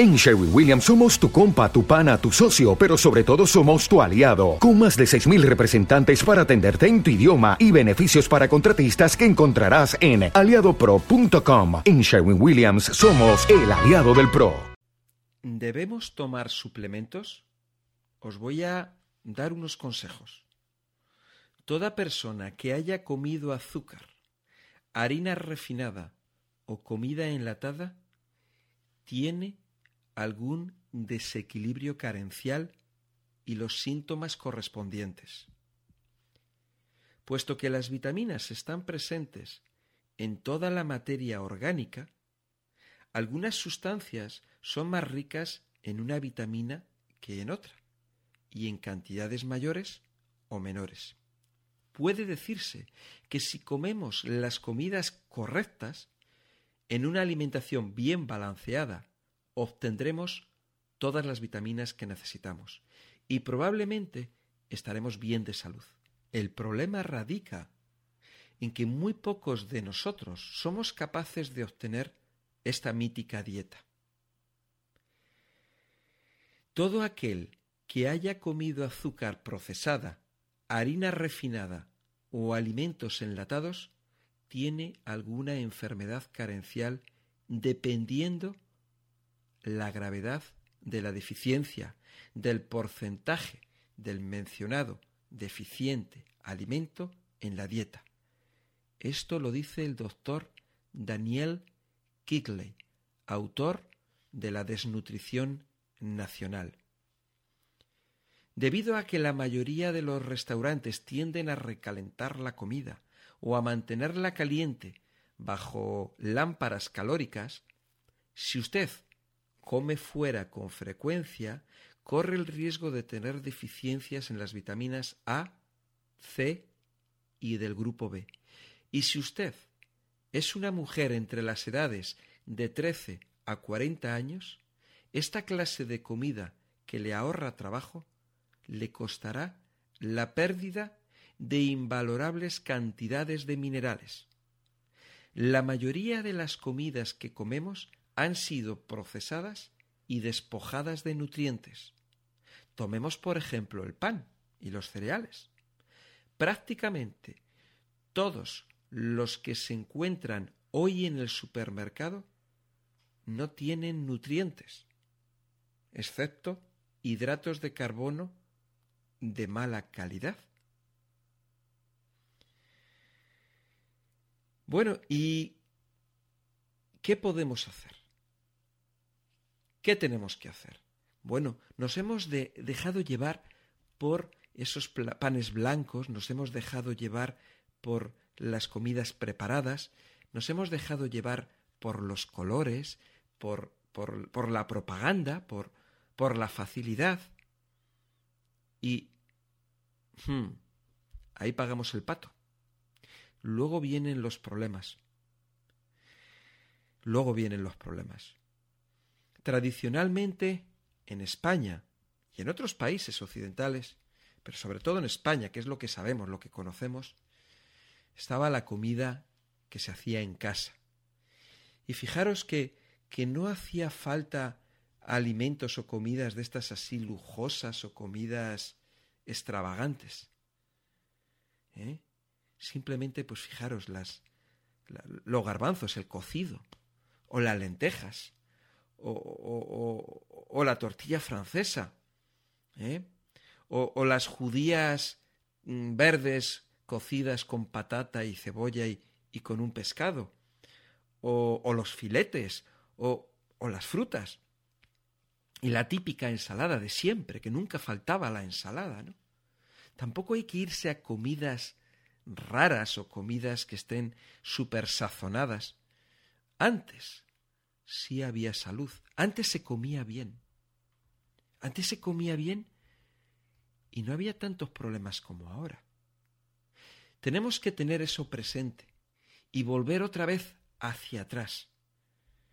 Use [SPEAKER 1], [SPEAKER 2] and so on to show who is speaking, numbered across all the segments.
[SPEAKER 1] En Sherwin Williams somos tu compa, tu pana, tu socio, pero sobre todo somos tu aliado, con más de 6.000 representantes para atenderte en tu idioma y beneficios para contratistas que encontrarás en aliadopro.com. En Sherwin Williams somos el aliado del PRO.
[SPEAKER 2] ¿Debemos tomar suplementos? Os voy a dar unos consejos. Toda persona que haya comido azúcar, harina refinada o comida enlatada tiene algún desequilibrio carencial y los síntomas correspondientes. Puesto que las vitaminas están presentes en toda la materia orgánica, algunas sustancias son más ricas en una vitamina que en otra, y en cantidades mayores o menores. Puede decirse que si comemos las comidas correctas, en una alimentación bien balanceada obtendremos todas las vitaminas que necesitamos y probablemente estaremos bien de salud. El problema radica en que muy pocos de nosotros somos capaces de obtener esta mítica dieta. Todo aquel que haya comido azúcar procesada, harina refinada o alimentos enlatados tiene alguna enfermedad carencial dependiendo la gravedad de la deficiencia, del porcentaje del mencionado deficiente alimento en la dieta. Esto lo dice el doctor Daniel Kigley, autor de la desnutrición nacional. Debido a que la mayoría de los restaurantes tienden a recalentar la comida o a mantenerla caliente bajo lámparas calóricas, si usted come fuera con frecuencia, corre el riesgo de tener deficiencias en las vitaminas A, C y del grupo B. Y si usted es una mujer entre las edades de 13 a 40 años, esta clase de comida que le ahorra trabajo le costará la pérdida de invalorables cantidades de minerales. La mayoría de las comidas que comemos han sido procesadas y despojadas de nutrientes. Tomemos por ejemplo el pan y los cereales. Prácticamente todos los que se encuentran hoy en el supermercado no tienen nutrientes, excepto hidratos de carbono de mala calidad. Bueno, ¿y qué podemos hacer? ¿Qué tenemos que hacer? Bueno, nos hemos dejado llevar por esos panes blancos, nos hemos dejado llevar por las comidas preparadas, nos hemos dejado llevar por los colores, por, la propaganda, por, por la facilidad. Y hmm, ahí pagamos el pato. Luego vienen los problemas. Luego vienen los problemas. Tradicionalmente, en España y en otros países occidentales, pero sobre todo en España, que es lo que sabemos, lo que conocemos, estaba la comida que se hacía en casa. Y fijaros que, que no hacía falta alimentos o comidas de estas así lujosas o comidas extravagantes. ¿Eh? Simplemente, pues fijaros, las, los garbanzos, el cocido, o las lentejas, o, la tortilla francesa, ¿eh? o, las judías mm, verdes cocidas con patata y cebolla y, y con un pescado, o, los filetes, o, las frutas, y la típica ensalada de siempre, que nunca faltaba la ensalada, ¿no? Tampoco hay que irse a comidas raras o comidas que estén super sazonadas. Antes, sí había salud. Antes se comía bien. Antes se comía bien y no había tantos problemas como ahora. Tenemos que tener eso presente y volver otra vez hacia atrás,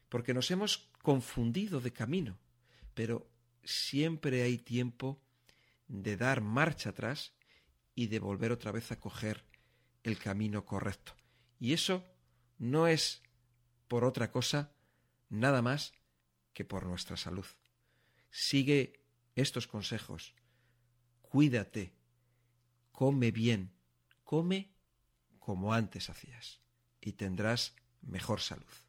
[SPEAKER 2] porque nos hemos confundido de camino, pero siempre hay tiempo de dar marcha atrás y de volver otra vez a coger el camino correcto. Y eso no es por otra cosa nada más que por nuestra salud. Sigue estos consejos. Cuídate. Come bien. Come como antes hacías. Y tendrás mejor salud.